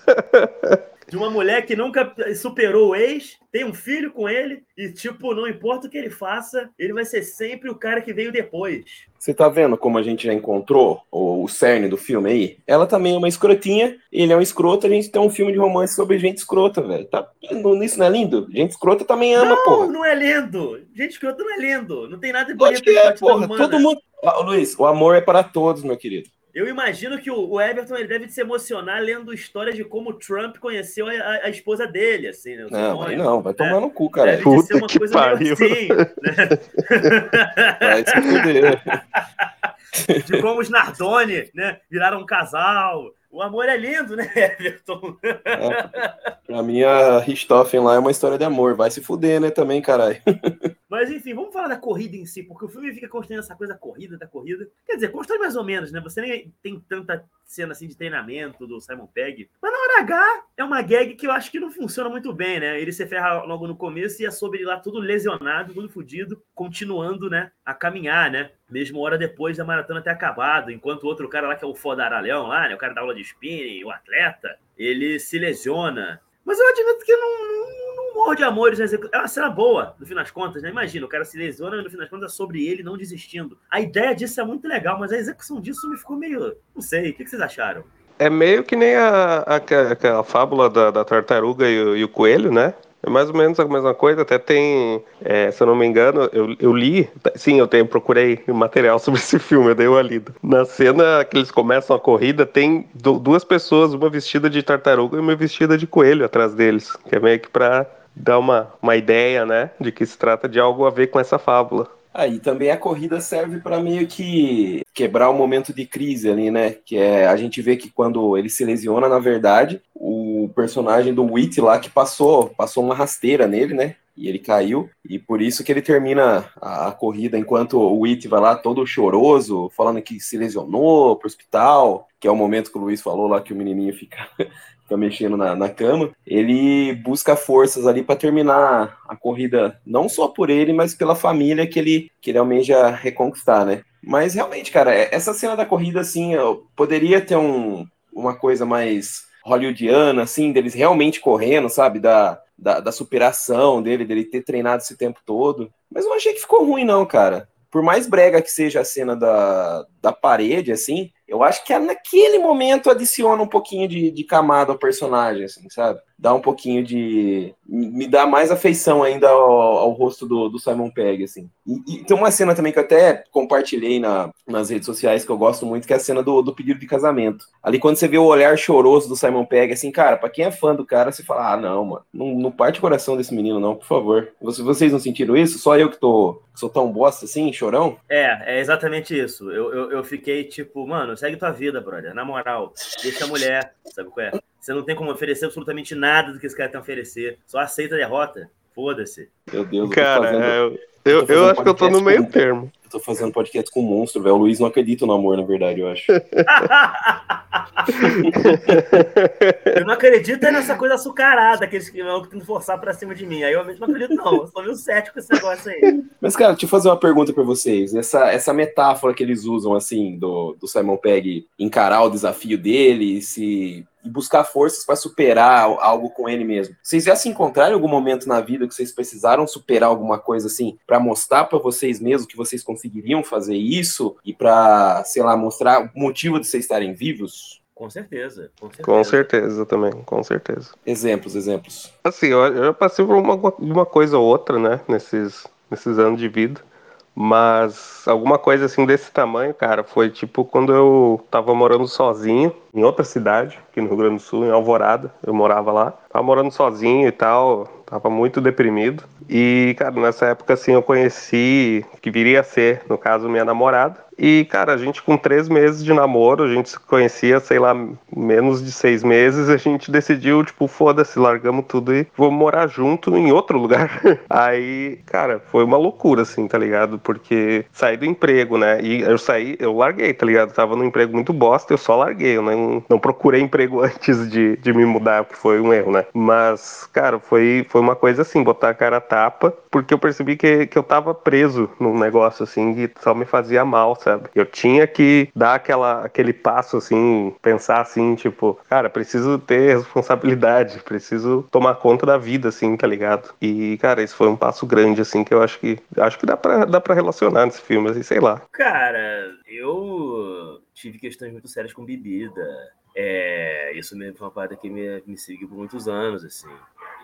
Speaker 1: de uma mulher que nunca superou o ex, tem um filho com ele e, tipo, não importa o que ele faça, ele vai ser sempre o cara que veio depois.
Speaker 2: Você tá vendo como a gente já encontrou o, o cerne do filme aí? Ela também é uma escrotinha, ele é um escroto, a gente tem um filme de romance sobre gente escrota, velho. Tá isso não é lindo? Gente escrota também ama,
Speaker 1: não,
Speaker 2: porra.
Speaker 1: Não, não é lindo. Gente escrota não é lindo. Não tem nada de
Speaker 2: bonito. Acho que é, porra. Todo mundo... Ah, Luiz, o amor é para todos, meu querido.
Speaker 1: Eu imagino que o Everton ele deve se emocionar lendo histórias de como Trump conheceu a, a, a esposa dele, assim, né?
Speaker 2: Não, vai não, vai tomar é. no cu, cara.
Speaker 1: Deve Puta ser uma que coisa pariu. assim, né?
Speaker 2: Vai se fuder.
Speaker 1: De como os Nardoni, né, viraram um casal. O amor é lindo, né, Everton?
Speaker 2: É, pra mim, a Richthofen lá é uma história de amor. Vai se fuder, né, também, caralho.
Speaker 1: Mas enfim, vamos falar da corrida em si, porque o filme fica construindo essa coisa da corrida, da corrida. Quer dizer, constrói mais ou menos, né? Você nem tem tanta cena assim de treinamento do Simon Pegg. Mas na hora H é uma gag que eu acho que não funciona muito bem, né? Ele se ferra logo no começo e é sobre ele lá tudo lesionado, tudo fodido, continuando, né, a caminhar, né? Mesmo hora depois da maratona ter acabado, enquanto o outro cara lá, que é o Fodaralhão lá, né? O cara da aula de spinning, o atleta, ele se lesiona. Mas eu admito que não, morro de amores execução. É uma cena boa, no fim das contas, né? Imagina, o cara se lesiona no fim das contas é sobre ele não desistindo. A ideia disso é muito legal, mas a execução disso me ficou meio. Não sei, o que vocês acharam?
Speaker 3: É meio que nem a, a, a fábula da, da tartaruga e o, e o coelho, né? É mais ou menos a mesma coisa, até tem, é, se eu não me engano, eu, eu li, sim, eu tenho, procurei material sobre esse filme, eu dei uma lida. Na cena que eles começam a corrida, tem duas pessoas, uma vestida de tartaruga e uma vestida de coelho atrás deles, que é meio que pra dar uma, uma ideia, né, de que se trata de algo a ver com essa fábula.
Speaker 2: Aí ah, também a corrida serve para meio que quebrar o momento de crise ali, né? Que é a gente vê que quando ele se lesiona, na verdade, o personagem do Wit lá que passou, passou uma rasteira nele, né? E ele caiu, e por isso que ele termina a, a corrida enquanto o Wit vai lá todo choroso, falando que se lesionou pro hospital, que é o momento que o Luiz falou lá que o menininho fica fica mexendo na, na cama, ele busca forças ali para terminar a corrida, não só por ele, mas pela família que ele, que ele almeja reconquistar, né? Mas realmente, cara, é, essa cena da corrida, assim, poderia ter um, uma coisa mais hollywoodiana, assim, deles realmente correndo, sabe? Da, da, da, superação dele, dele ter treinado esse tempo todo. Mas eu achei que ficou ruim, não, cara. Por mais brega que seja a cena da, da parede, assim, eu acho que naquele momento adiciona um pouquinho de, de camada ao personagem, assim, sabe? Dá um pouquinho de. Me dá mais afeição ainda ao, ao rosto do, do, Simon Pegg, assim. E, e, tem uma cena também que eu até compartilhei na, nas redes sociais que eu gosto muito, que é a cena do, do pedido de casamento. Ali, quando você vê o olhar choroso do Simon Pegg, assim, cara, pra quem é fã do cara, você fala: ah, não, mano, não, não parte o coração desse menino, não, por favor. Vocês não sentiram isso? Só eu que tô. Sou tão bosta assim, chorão?
Speaker 1: É, é exatamente isso. Eu, eu, eu fiquei tipo, mano, segue tua vida, brother. Na moral, deixa a mulher, sabe qual é? Você não tem como oferecer absolutamente nada do que esse cara tem a oferecer. Só aceita a derrota. Foda-se.
Speaker 3: Meu Deus, cara, fazendo, eu, eu, eu acho que eu tô no meio com, termo.
Speaker 2: Eu tô fazendo podcast com um monstro, velho. O Luiz não acredita no amor, na verdade, eu acho.
Speaker 1: eu não acredito nessa coisa açucarada que eles vão tentando forçar pra cima de mim. Aí eu mesmo não acredito, não. Eu sou meio cético com esse negócio aí.
Speaker 2: Mas, cara, deixa eu fazer uma pergunta pra vocês. Essa, essa metáfora que eles usam, assim, do, do Simon Pegg encarar o desafio dele, se e buscar forças para superar algo com ele mesmo. Vocês já se encontraram em algum momento na vida que vocês precisaram superar alguma coisa assim para mostrar para vocês mesmos que vocês conseguiriam fazer isso e para, sei lá, mostrar o motivo de vocês estarem vivos?
Speaker 1: Com certeza,
Speaker 3: com certeza. Com certeza também, com certeza.
Speaker 2: Exemplos, exemplos.
Speaker 3: Assim, eu, eu passei por uma, uma coisa ou outra, né, nesses, nesses anos de vida. Mas alguma coisa assim desse tamanho, cara, foi tipo quando eu tava morando sozinho em outra cidade, aqui no Rio Grande do Sul, em Alvorada, eu morava lá. Tava morando sozinho e tal, tava muito deprimido. E, cara, nessa época, assim, eu conheci, que viria a ser, no caso, minha namorada. E, cara, a gente com três meses de namoro, a gente se conhecia, sei lá, menos de seis meses, a gente decidiu, tipo, foda-se, largamos tudo e vamos morar junto em outro lugar. Aí, cara, foi uma loucura, assim, tá ligado? Porque saí do emprego, né? E eu saí, eu larguei, tá ligado? Tava num emprego muito bosta, eu só larguei, eu não, não procurei emprego antes de, de me mudar, que foi um erro, né? Mas, cara, foi, foi uma coisa assim, botar a cara a tapa, porque eu percebi que, que eu tava preso num negócio, assim, que só me fazia mal, sabe? Sabe? Eu tinha que dar aquela, aquele passo, assim, pensar assim, tipo, cara, preciso ter responsabilidade, preciso tomar conta da vida, assim, tá ligado? E, cara, isso foi um passo grande, assim, que eu acho que acho que dá pra, dá pra relacionar nesse filme, assim, sei lá.
Speaker 1: Cara, eu tive questões muito sérias com bebida. É, isso mesmo foi uma parada que me, me seguiu por muitos anos, assim.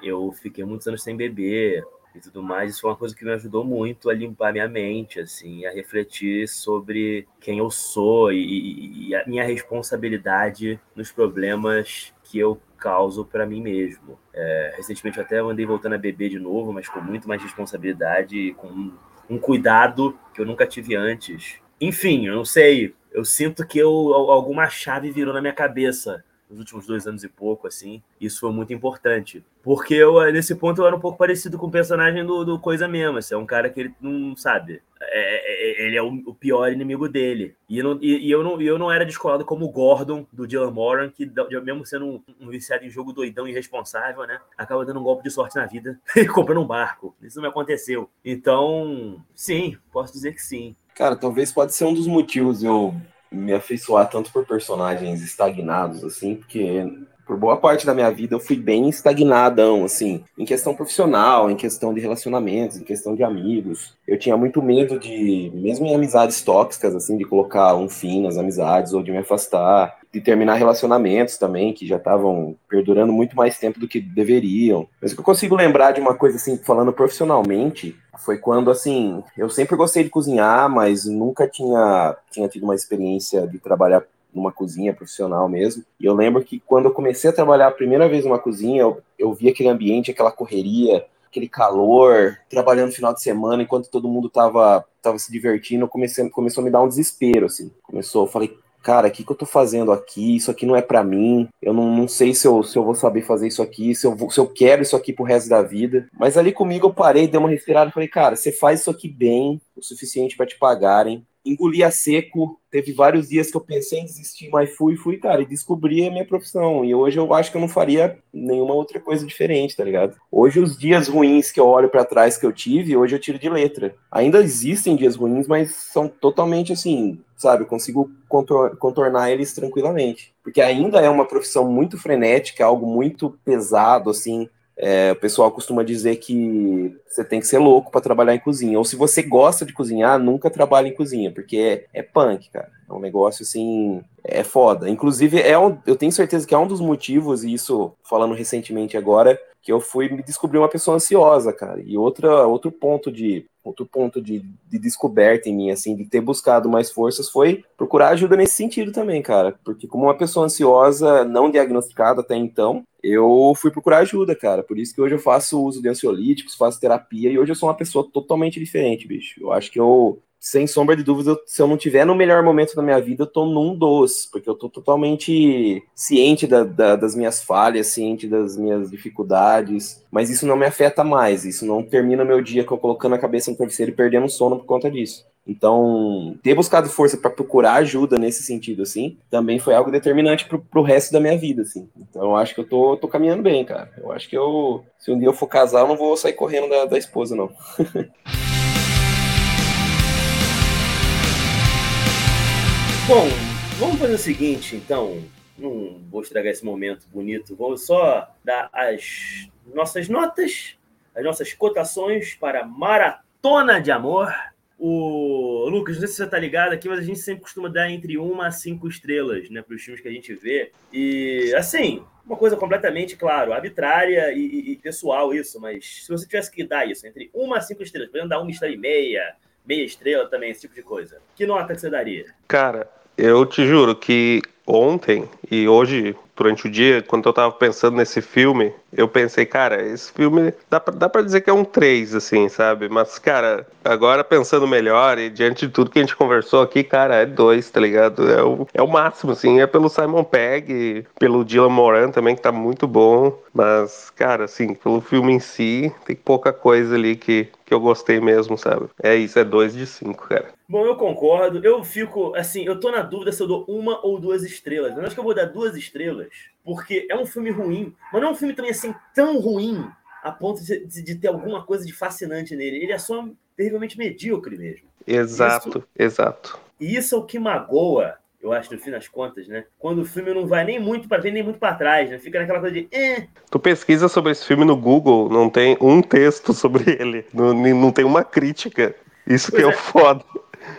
Speaker 1: Eu fiquei muitos anos sem beber e tudo mais. Isso foi uma coisa que me ajudou muito a limpar minha mente, assim, a refletir sobre quem eu sou e, e a minha responsabilidade nos problemas que eu causo para mim mesmo. É, recentemente até andei voltando a beber de novo, mas com muito mais responsabilidade e com um, um cuidado que eu nunca tive antes. Enfim, eu não sei. Eu sinto que eu, alguma chave virou na minha cabeça nos últimos dois anos e pouco, assim. Isso foi muito importante. Porque eu, nesse ponto, eu era um pouco parecido com o personagem do, do Coisa mesmo. Assim, é um cara que ele não sabe. É, é, é ele é o, o, pior inimigo dele. E, não, e, e, eu, não, eu não era descolado como o Gordon do Dylan Moran, que, mesmo sendo um, um viciado em jogo doidão e irresponsável, né? Acaba dando um golpe de sorte na vida e comprando um barco. Isso não me aconteceu. Então, sim, posso dizer que sim.
Speaker 2: Cara, talvez pode ser um dos motivos eu me afeiçoar tanto por personagens estagnados, assim, porque por boa parte da minha vida eu fui bem estagnadão, assim, em questão profissional, em questão de relacionamentos, em questão de amigos. Eu tinha muito medo de, mesmo em amizades tóxicas, assim, de colocar um fim nas amizades ou de me afastar, de terminar relacionamentos também, que já estavam perdurando muito mais tempo do que deveriam. Mas o que eu consigo lembrar de uma coisa, assim, falando profissionalmente, foi quando, assim, eu sempre gostei de cozinhar, mas nunca tinha, tinha tido uma experiência de trabalhar numa cozinha profissional mesmo. E eu lembro que quando eu comecei a trabalhar a primeira vez numa cozinha, eu, eu vi aquele ambiente, aquela correria, aquele calor, trabalhando no final de semana, enquanto todo mundo tava, tava se divertindo, comecei, começou a me dar um desespero, assim. Começou, eu falei, cara, o que, que eu tô fazendo aqui? Isso aqui não é para mim. Eu não, não sei se eu, se eu vou saber fazer isso aqui, se eu, vou, se eu quero isso aqui pro resto da vida. Mas ali comigo eu parei, dei uma respirada e falei, cara, você faz isso aqui bem, o suficiente para te pagarem engoli a seco. Teve vários dias que eu pensei em desistir, mas fui, fui, cara, e descobri a minha profissão. E hoje eu acho que eu não faria nenhuma outra coisa diferente, tá ligado? Hoje os dias ruins que eu olho para trás que eu tive, hoje eu tiro de letra. Ainda existem dias ruins, mas são totalmente assim, sabe? Eu consigo contornar eles tranquilamente. Porque ainda é uma profissão muito frenética, algo muito pesado, assim. É, o pessoal costuma dizer que você tem que ser louco para trabalhar em cozinha. Ou se você gosta de cozinhar, nunca trabalhe em cozinha, porque é, é punk, cara. É um negócio assim, é foda. Inclusive, é um, eu tenho certeza que é um dos motivos, e isso falando recentemente agora, que eu fui me descobrir uma pessoa ansiosa, cara. E outra, outro ponto de outro ponto de, de, descoberta em mim, assim, de ter buscado mais forças, foi procurar ajuda nesse sentido também, cara. Porque como uma pessoa ansiosa, não diagnosticada até então, eu fui procurar ajuda, cara. Por isso que hoje eu faço uso de ansiolíticos, faço terapia, e hoje eu sou uma pessoa totalmente diferente, bicho. Eu acho que eu sem sombra de dúvida, se eu não tiver no melhor momento da minha vida, eu tô num dos, porque eu tô totalmente ciente da, da, das minhas falhas, ciente das minhas dificuldades, mas isso não me afeta mais, isso não termina meu dia eu colocando a cabeça no travesseiro e perdendo sono por conta disso. Então, ter buscado força para procurar ajuda nesse sentido, assim, também foi algo determinante pro, pro resto da minha vida, assim. Então, eu acho que eu tô, tô caminhando bem, cara. Eu acho que eu, se um dia eu for casar, eu não vou sair correndo da, da esposa, não.
Speaker 1: Bom, vamos fazer o seguinte, então. Não vou estragar esse momento bonito. Vou só dar as nossas notas, as nossas cotações para Maratona de Amor. O Lucas, não sei se você tá ligado aqui, mas a gente sempre costuma dar entre uma a cinco estrelas, né, para os filmes que a gente vê. E assim, uma coisa completamente, claro, arbitrária e, e, e, pessoal isso, mas se você tivesse que dar isso entre uma a cinco estrelas, podendo dar uma estrela e meia, meia estrela também, esse tipo de coisa. Que nota que você daria?
Speaker 3: Cara, eu te juro que ontem e hoje, durante o dia, quando eu tava pensando nesse filme, eu pensei, cara, esse filme dá pra, dá pra dizer que é um 3, assim, sabe? Mas, cara, agora pensando melhor e diante de tudo que a gente conversou aqui, cara, é 2, tá ligado? É o, é o máximo, assim, é pelo Simon Pegg, pelo Dylan Moran também, que tá muito bom, mas, cara, assim, pelo filme em si, tem pouca coisa ali que, que eu gostei mesmo, sabe? É isso, é 2 de 5, cara.
Speaker 1: Bom, eu concordo. Eu fico, assim, eu tô na dúvida se eu dou uma ou duas. Eu acho que eu vou dar duas estrelas, porque é um filme ruim, mas não é um filme também assim tão ruim a ponto de, de ter alguma coisa de fascinante nele. Ele é só terrivelmente medíocre mesmo.
Speaker 3: Exato, isso, exato.
Speaker 1: E isso é o que magoa, eu acho, no fim das contas, né? Quando o filme não vai nem muito para frente, nem muito para trás, né? Fica naquela coisa de. Eh.
Speaker 3: Tu pesquisa sobre esse filme no Google, não tem um texto sobre ele, não, não tem uma crítica. Isso pois que é, é o foda.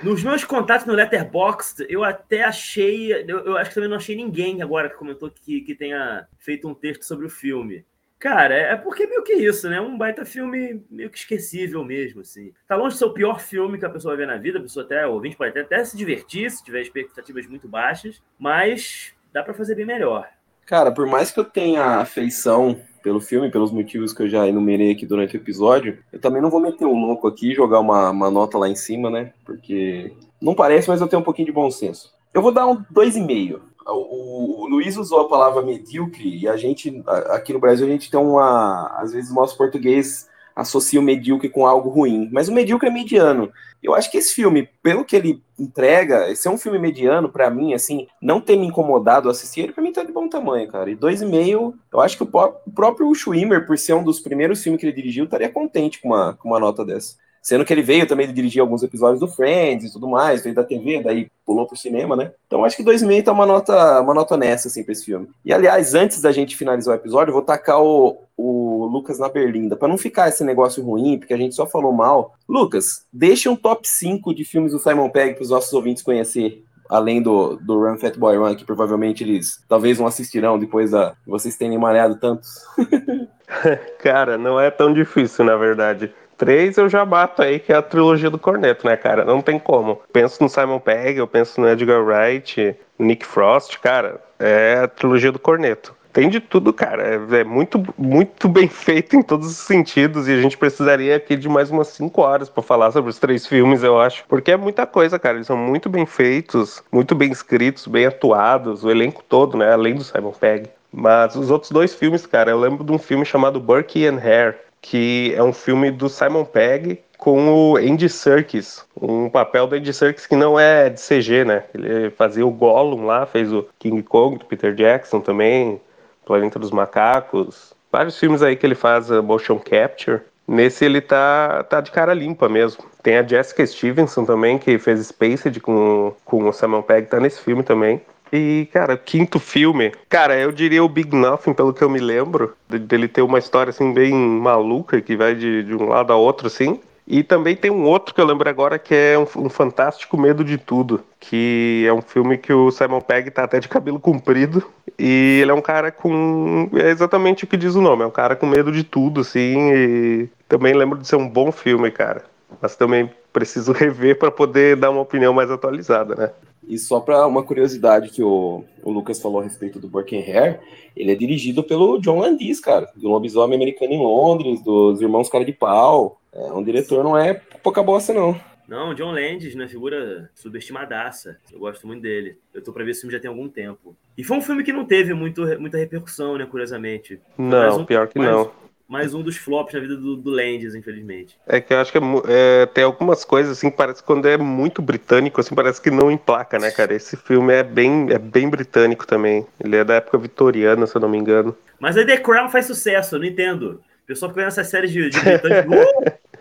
Speaker 1: Nos meus contatos no Letterboxd, eu até achei. Eu, eu, acho que também não achei ninguém agora que comentou que, que tenha feito um texto sobre o filme. Cara, é porque meio que isso, né? Um baita filme meio que esquecível mesmo, assim. Tá longe de ser o pior filme que a pessoa vai ver na vida, a pessoa até, o ouvinte pode até, até se divertir se tiver expectativas muito baixas, mas dá para fazer bem melhor.
Speaker 2: Cara, por mais que eu tenha afeição pelo filme, pelos motivos que eu já enumerei aqui durante o episódio, eu também não vou meter o um louco aqui e jogar uma, uma nota lá em cima, né? Porque não parece, mas eu tenho um pouquinho de bom senso. Eu vou dar um 2,5. O, o Luiz usou a palavra medíocre e a gente, aqui no Brasil, a gente tem uma. Às vezes o nosso português associa o medíocre com algo ruim, mas o medíocre é mediano. Eu acho que esse filme, pelo que ele entrega, esse é um filme mediano para mim, assim, não ter me incomodado assistir ele, pra mim tá de bom tamanho, cara. E dois e meio, eu acho que o, próprio Schwimmer, por ser um dos primeiros filmes que ele dirigiu, estaria contente com uma, com uma nota dessa. Sendo que ele veio também dirigir alguns episódios do Friends e tudo mais, veio da TV, daí pulou pro cinema, né? Então acho que 2,5 tá uma nota, uma nota nessa, assim, pra esse filme. E aliás, antes da gente finalizar o episódio, eu vou tacar o, o Lucas na berlinda, para não ficar esse negócio ruim, porque a gente só falou mal. Lucas, deixa um top 5 de filmes do Simon Pegg pros nossos ouvintes conhecer além do, do Run Fat Boy Run, que provavelmente eles talvez não assistirão depois da vocês terem malhado tantos.
Speaker 3: Cara, não é tão difícil, na verdade. Três eu já bato aí, que é a trilogia do Corneto, né, cara? Não tem como. Penso no Simon Pegg, eu penso no Edgar Wright, Nick Frost, cara, é a trilogia do Corneto. Tem de tudo, cara. É, é, muito, muito bem feito em todos os sentidos. E a gente precisaria aqui de mais umas 5 horas para falar sobre os três filmes, eu acho. Porque é muita coisa, cara. Eles são muito bem feitos, muito bem escritos, bem atuados, o elenco todo, né? Além do Simon Pegg. Mas os outros dois filmes, cara, eu lembro de um filme chamado Burke and Hare, que é um filme do Simon Pegg com o Andy Serkis, um papel do Andy Serkis que não é de CG, né? Ele fazia o Gollum lá, fez o King Kong do Peter Jackson também, Planeta dos Macacos, vários filmes aí que ele faz uh, motion capture. Nesse ele tá, tá de cara limpa mesmo. Tem a Jessica Stevenson também, que fez Spaced com, com o Simon Pegg, tá nesse filme também. E, cara, quinto filme. Cara, eu diria o Big Nothing, pelo que eu me lembro. Dele ter uma história, assim, bem maluca, que vai de, de um lado a outro, assim. E também tem um outro que eu lembro agora que é um, um, Fantástico Medo de Tudo, que é um filme que o Simon Pegg tá até de cabelo comprido e ele é um cara com é exatamente o que diz o nome, é um cara com medo de tudo assim e também lembro de ser um bom filme, cara. Mas também preciso rever para poder dar uma opinião mais atualizada, né?
Speaker 2: E só para uma curiosidade que o, o Lucas falou a respeito do Burke Hair, ele é dirigido pelo John Landis, cara, do Lobisomem Americano em Londres, dos Irmãos Cara de Pau. É, um diretor não é pouca bosta, não.
Speaker 1: Não, John Landis, né? Figura subestimadaça. Eu gosto muito dele. Eu tô pra ver esse filme já tem algum tempo. E foi um filme que não teve muito, muita repercussão, né? Curiosamente.
Speaker 3: Não, um, pior que
Speaker 1: mais,
Speaker 3: não.
Speaker 1: Mais um dos flops na vida do, do Landis, infelizmente.
Speaker 3: É que eu acho que é, é, tem algumas coisas, assim, parece que quando é muito britânico, assim, parece que não emplaca, né, cara? Esse filme é bem, é bem britânico também. Ele é da época vitoriana, se eu não me engano.
Speaker 1: Mas aí The Crown faz sucesso, eu não entendo. O pessoal fica vendo essas séries de, de britânico.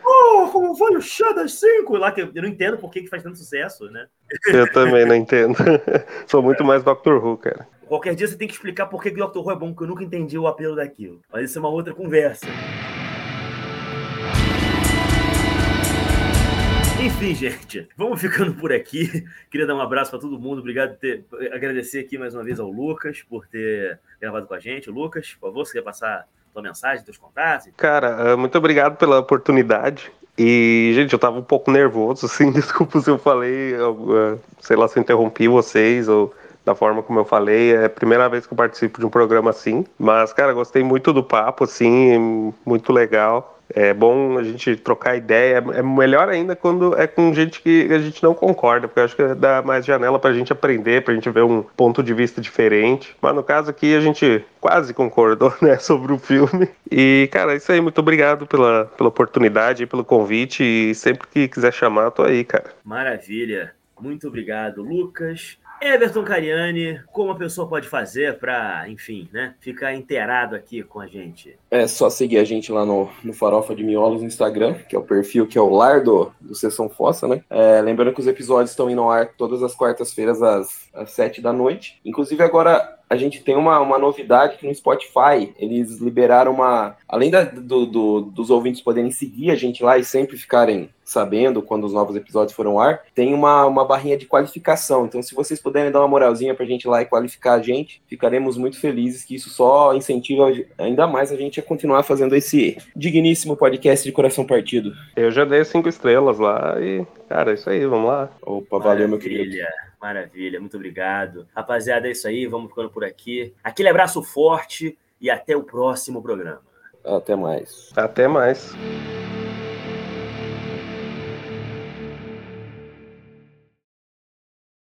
Speaker 1: oh, como vale o chá das 5? Lá que eu não entendo por que, que faz tanto sucesso, né?
Speaker 3: Eu também não entendo. Sou muito mais Doctor Who, cara.
Speaker 1: Qualquer dia você tem que explicar por que, Doctor Who é bom, porque eu nunca entendi o apelo daquilo. Mas isso é uma outra conversa. Enfim, gente, vamos ficando por aqui. Queria dar um abraço para todo mundo. Obrigado por ter. Agradecer aqui mais uma vez ao Lucas por ter gravado com a gente. Lucas, por favor, você quer passar tua mensagem, teus contatos?
Speaker 3: Cara, ah, muito obrigado pela oportunidade. E, gente, eu tava um pouco nervoso, assim, desculpa se eu falei, ah, sei lá, se eu interrompi vocês ou da forma como eu falei. É a primeira vez que eu participo de um programa assim. Mas, cara, gostei muito do papo, assim, muito legal. É bom a gente trocar ideia. É melhor ainda quando é com gente que a gente não concorda, porque eu acho que dá mais janela pra gente aprender, pra gente ver um ponto de vista diferente. Mas no caso aqui a gente quase concordou, né, sobre o filme. E, cara, é isso aí. Muito obrigado pela, pela oportunidade, pelo convite. E sempre que quiser chamar, tô aí, cara.
Speaker 1: Maravilha. Muito obrigado, Lucas. Everton Cariani, como a pessoa pode fazer para, enfim, né, ficar inteirado aqui com a gente?
Speaker 2: É só seguir a gente lá no, no Farofa de Miolos no Instagram, que é o perfil que é o lar do, do Sessão Fossa, né? É, lembrando que os episódios estão indo ao ar todas as quartas-feiras às, sete da noite. Inclusive agora a gente tem uma, uma novidade que no Spotify eles liberaram uma. Além da, do, do, dos ouvintes poderem seguir a gente lá e sempre ficarem sabendo quando os novos episódios foram ao ar, tem uma, uma barrinha de qualificação. Então, se vocês puderem dar uma moralzinha pra gente lá e qualificar a gente, ficaremos muito felizes, que isso só incentiva ainda mais a gente a continuar fazendo esse digníssimo podcast de coração partido.
Speaker 3: Eu já dei cinco estrelas lá e, cara, é isso aí, vamos lá.
Speaker 2: Opa, valeu, meu querido.
Speaker 1: Maravilha, muito obrigado. Rapaziada, é isso aí, vamos ficando por aqui. Aquele abraço forte e até o próximo programa.
Speaker 2: Até mais.
Speaker 3: Até mais.